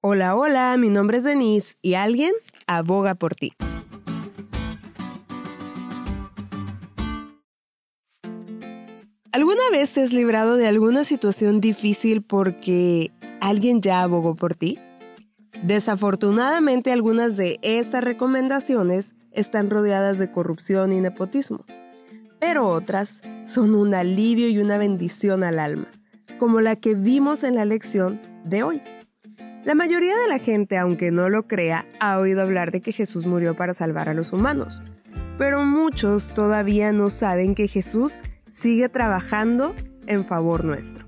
Hola, hola, mi nombre es Denise y alguien aboga por ti. ¿Alguna vez te has librado de alguna situación difícil porque alguien ya abogó por ti? Desafortunadamente algunas de estas recomendaciones están rodeadas de corrupción y nepotismo, pero otras son un alivio y una bendición al alma, como la que vimos en la lección de hoy. La mayoría de la gente, aunque no lo crea, ha oído hablar de que Jesús murió para salvar a los humanos, pero muchos todavía no saben que Jesús sigue trabajando en favor nuestro.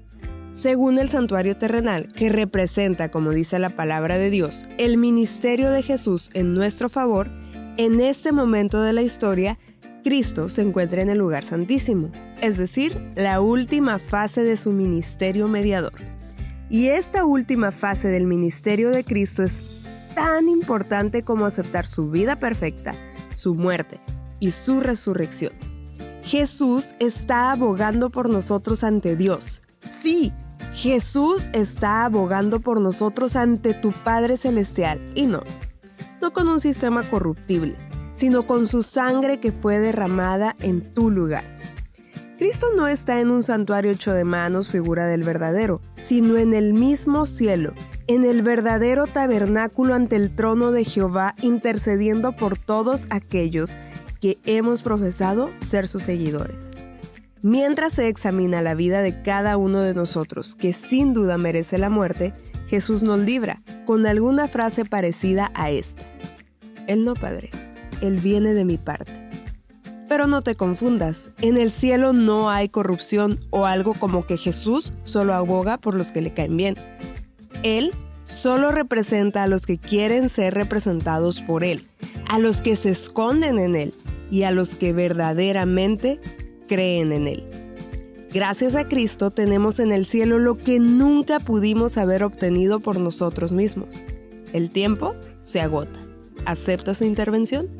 Según el santuario terrenal, que representa, como dice la palabra de Dios, el ministerio de Jesús en nuestro favor, en este momento de la historia, Cristo se encuentra en el lugar santísimo, es decir, la última fase de su ministerio mediador. Y esta última fase del ministerio de Cristo es tan importante como aceptar su vida perfecta, su muerte y su resurrección. Jesús está abogando por nosotros ante Dios. Sí, Jesús está abogando por nosotros ante tu Padre Celestial. Y no, no con un sistema corruptible, sino con su sangre que fue derramada en tu lugar. Cristo no está en un santuario hecho de manos, figura del verdadero, sino en el mismo cielo, en el verdadero tabernáculo ante el trono de Jehová, intercediendo por todos aquellos que hemos profesado ser sus seguidores. Mientras se examina la vida de cada uno de nosotros, que sin duda merece la muerte, Jesús nos libra con alguna frase parecida a esta. Él no, Padre, Él viene de mi parte. Pero no te confundas, en el cielo no hay corrupción o algo como que Jesús solo aboga por los que le caen bien. Él solo representa a los que quieren ser representados por Él, a los que se esconden en Él y a los que verdaderamente creen en Él. Gracias a Cristo tenemos en el cielo lo que nunca pudimos haber obtenido por nosotros mismos. El tiempo se agota. ¿Acepta su intervención?